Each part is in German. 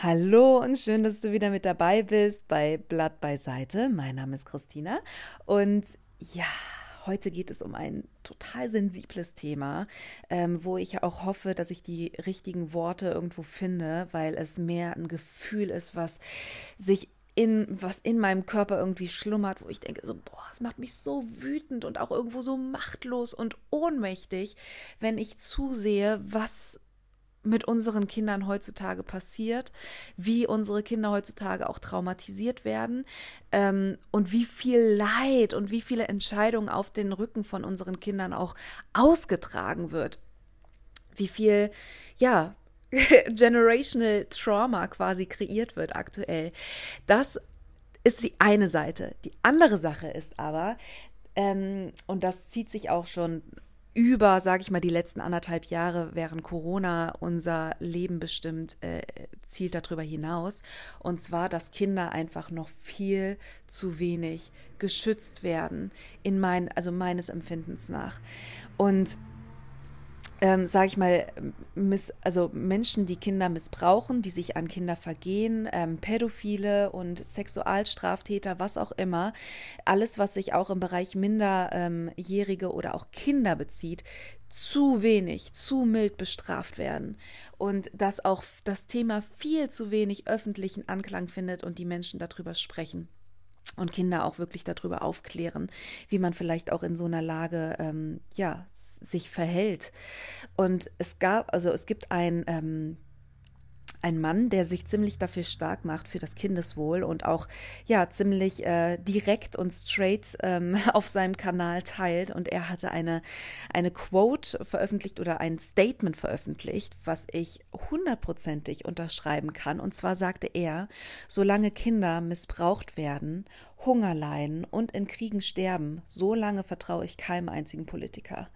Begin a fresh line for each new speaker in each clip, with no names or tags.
Hallo und schön, dass du wieder mit dabei bist bei Blatt beiseite. Mein Name ist Christina und ja, heute geht es um ein total sensibles Thema, ähm, wo ich auch hoffe, dass ich die richtigen Worte irgendwo finde, weil es mehr ein Gefühl ist, was sich in, was in meinem Körper irgendwie schlummert, wo ich denke, so, boah, es macht mich so wütend und auch irgendwo so machtlos und ohnmächtig, wenn ich zusehe, was mit unseren Kindern heutzutage passiert, wie unsere Kinder heutzutage auch traumatisiert werden ähm, und wie viel Leid und wie viele Entscheidungen auf den Rücken von unseren Kindern auch ausgetragen wird. Wie viel, ja, generational Trauma quasi kreiert wird aktuell. Das ist die eine Seite. Die andere Sache ist aber, ähm, und das zieht sich auch schon über, sage ich mal, die letzten anderthalb Jahre während Corona unser Leben bestimmt, äh, zielt darüber hinaus. Und zwar, dass Kinder einfach noch viel zu wenig geschützt werden, in mein, also meines Empfindens nach. Und ähm, sage ich mal, miss, also Menschen, die Kinder missbrauchen, die sich an Kinder vergehen, ähm, Pädophile und Sexualstraftäter, was auch immer, alles, was sich auch im Bereich Minderjährige ähm, oder auch Kinder bezieht, zu wenig, zu mild bestraft werden. Und dass auch das Thema viel zu wenig öffentlichen Anklang findet und die Menschen darüber sprechen und Kinder auch wirklich darüber aufklären, wie man vielleicht auch in so einer Lage ähm, ja sich verhält. Und es gab, also es gibt ein ähm, ein Mann, der sich ziemlich dafür stark macht für das Kindeswohl und auch ja ziemlich äh, direkt und straight ähm, auf seinem Kanal teilt. Und er hatte eine, eine Quote veröffentlicht oder ein Statement veröffentlicht, was ich hundertprozentig unterschreiben kann. Und zwar sagte er, solange Kinder missbraucht werden, Hunger leiden und in Kriegen sterben, solange vertraue ich keinem einzigen Politiker.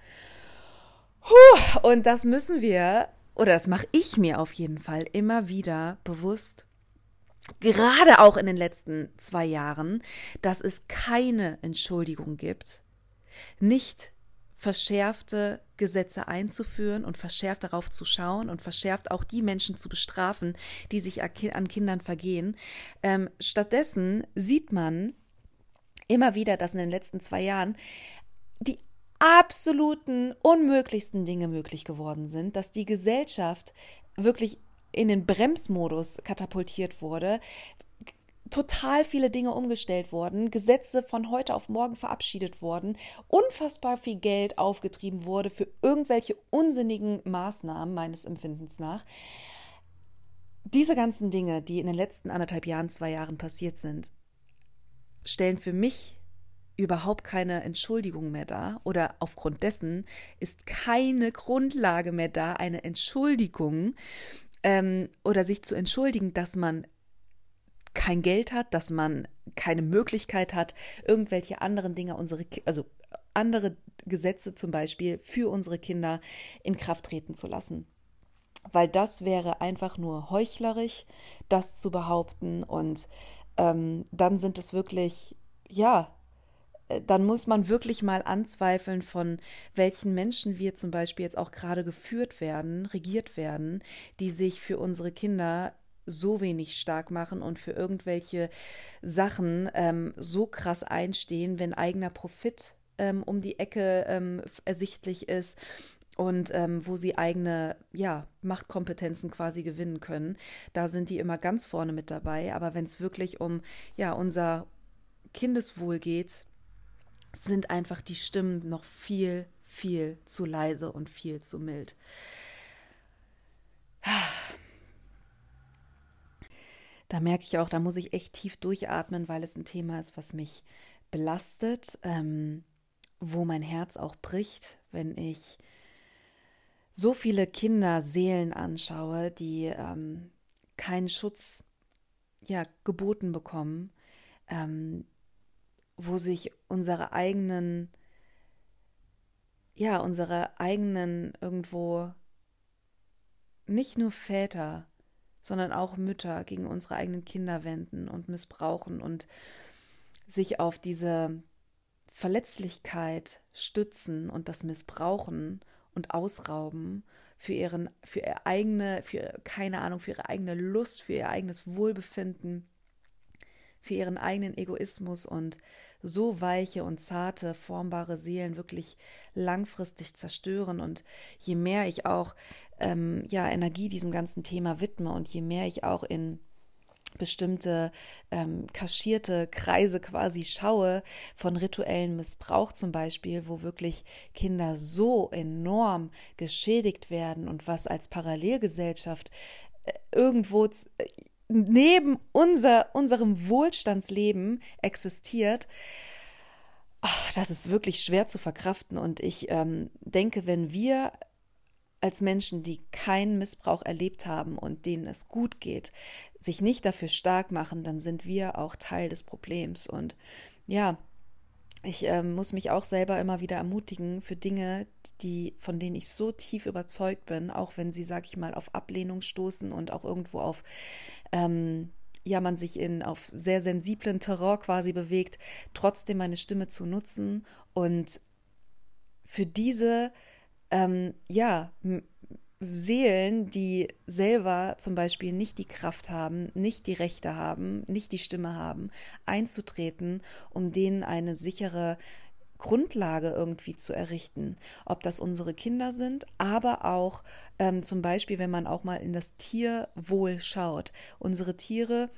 Puh, und das müssen wir, oder das mache ich mir auf jeden Fall immer wieder bewusst, gerade auch in den letzten zwei Jahren, dass es keine Entschuldigung gibt, nicht verschärfte Gesetze einzuführen und verschärft darauf zu schauen und verschärft auch die Menschen zu bestrafen, die sich an Kindern vergehen. Ähm, stattdessen sieht man immer wieder, dass in den letzten zwei Jahren die absoluten unmöglichsten Dinge möglich geworden sind, dass die Gesellschaft wirklich in den Bremsmodus katapultiert wurde, total viele Dinge umgestellt wurden, Gesetze von heute auf morgen verabschiedet wurden, unfassbar viel Geld aufgetrieben wurde für irgendwelche unsinnigen Maßnahmen meines Empfindens nach. Diese ganzen Dinge, die in den letzten anderthalb Jahren, zwei Jahren passiert sind, stellen für mich überhaupt keine Entschuldigung mehr da oder aufgrund dessen ist keine Grundlage mehr da, eine Entschuldigung ähm, oder sich zu entschuldigen, dass man kein Geld hat, dass man keine Möglichkeit hat, irgendwelche anderen Dinge, unsere, also andere Gesetze zum Beispiel für unsere Kinder in Kraft treten zu lassen. Weil das wäre einfach nur heuchlerisch, das zu behaupten und ähm, dann sind es wirklich, ja, dann muss man wirklich mal anzweifeln, von welchen Menschen wir zum Beispiel jetzt auch gerade geführt werden, regiert werden, die sich für unsere Kinder so wenig stark machen und für irgendwelche Sachen ähm, so krass einstehen, wenn eigener Profit ähm, um die Ecke ähm, ersichtlich ist und ähm, wo sie eigene ja, Machtkompetenzen quasi gewinnen können. Da sind die immer ganz vorne mit dabei. Aber wenn es wirklich um ja, unser Kindeswohl geht, sind einfach die Stimmen noch viel, viel zu leise und viel zu mild. Da merke ich auch, da muss ich echt tief durchatmen, weil es ein Thema ist, was mich belastet, ähm, wo mein Herz auch bricht, wenn ich so viele Kinderseelen anschaue, die ähm, keinen Schutz ja, geboten bekommen, ähm, wo sich unsere eigenen, ja, unsere eigenen irgendwo nicht nur Väter, sondern auch Mütter gegen unsere eigenen Kinder wenden und missbrauchen und sich auf diese Verletzlichkeit stützen und das missbrauchen und ausrauben für ihren, für ihre eigene, für keine Ahnung, für ihre eigene Lust, für ihr eigenes Wohlbefinden, für ihren eigenen Egoismus und so weiche und zarte, formbare Seelen wirklich langfristig zerstören. Und je mehr ich auch ähm, ja, Energie diesem ganzen Thema widme und je mehr ich auch in bestimmte ähm, kaschierte Kreise quasi schaue von rituellen Missbrauch zum Beispiel, wo wirklich Kinder so enorm geschädigt werden und was als Parallelgesellschaft äh, irgendwo äh, neben unser, unserem Wohlstandsleben existiert, ach, das ist wirklich schwer zu verkraften. Und ich ähm, denke, wenn wir als Menschen, die keinen Missbrauch erlebt haben und denen es gut geht, sich nicht dafür stark machen, dann sind wir auch Teil des Problems. Und ja, ich äh, muss mich auch selber immer wieder ermutigen für Dinge, die, von denen ich so tief überzeugt bin, auch wenn sie, sag ich mal, auf Ablehnung stoßen und auch irgendwo auf, ähm, ja, man sich in auf sehr sensiblen Terror quasi bewegt, trotzdem meine Stimme zu nutzen und für diese ähm, ja, Seelen, die selber zum Beispiel nicht die Kraft haben, nicht die Rechte haben, nicht die Stimme haben, einzutreten, um denen eine sichere Grundlage irgendwie zu errichten. Ob das unsere Kinder sind, aber auch ähm, zum Beispiel, wenn man auch mal in das Tierwohl schaut. Unsere Tiere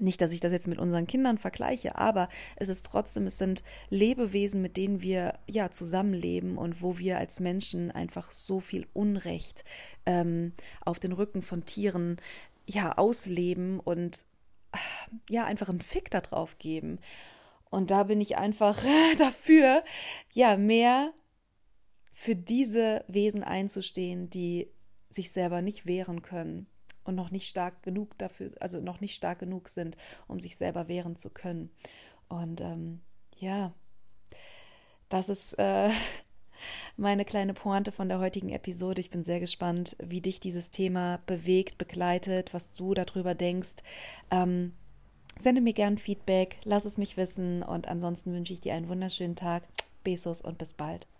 nicht, dass ich das jetzt mit unseren Kindern vergleiche, aber es ist trotzdem, es sind Lebewesen, mit denen wir ja zusammenleben und wo wir als Menschen einfach so viel Unrecht ähm, auf den Rücken von Tieren ja ausleben und ja einfach einen Fick darauf geben. Und da bin ich einfach dafür, ja mehr für diese Wesen einzustehen, die sich selber nicht wehren können und noch nicht stark genug dafür, also noch nicht stark genug sind, um sich selber wehren zu können. Und ähm, ja, das ist äh, meine kleine Pointe von der heutigen Episode. Ich bin sehr gespannt, wie dich dieses Thema bewegt, begleitet, was du darüber denkst. Ähm, sende mir gern Feedback, lass es mich wissen und ansonsten wünsche ich dir einen wunderschönen Tag. Besos und bis bald.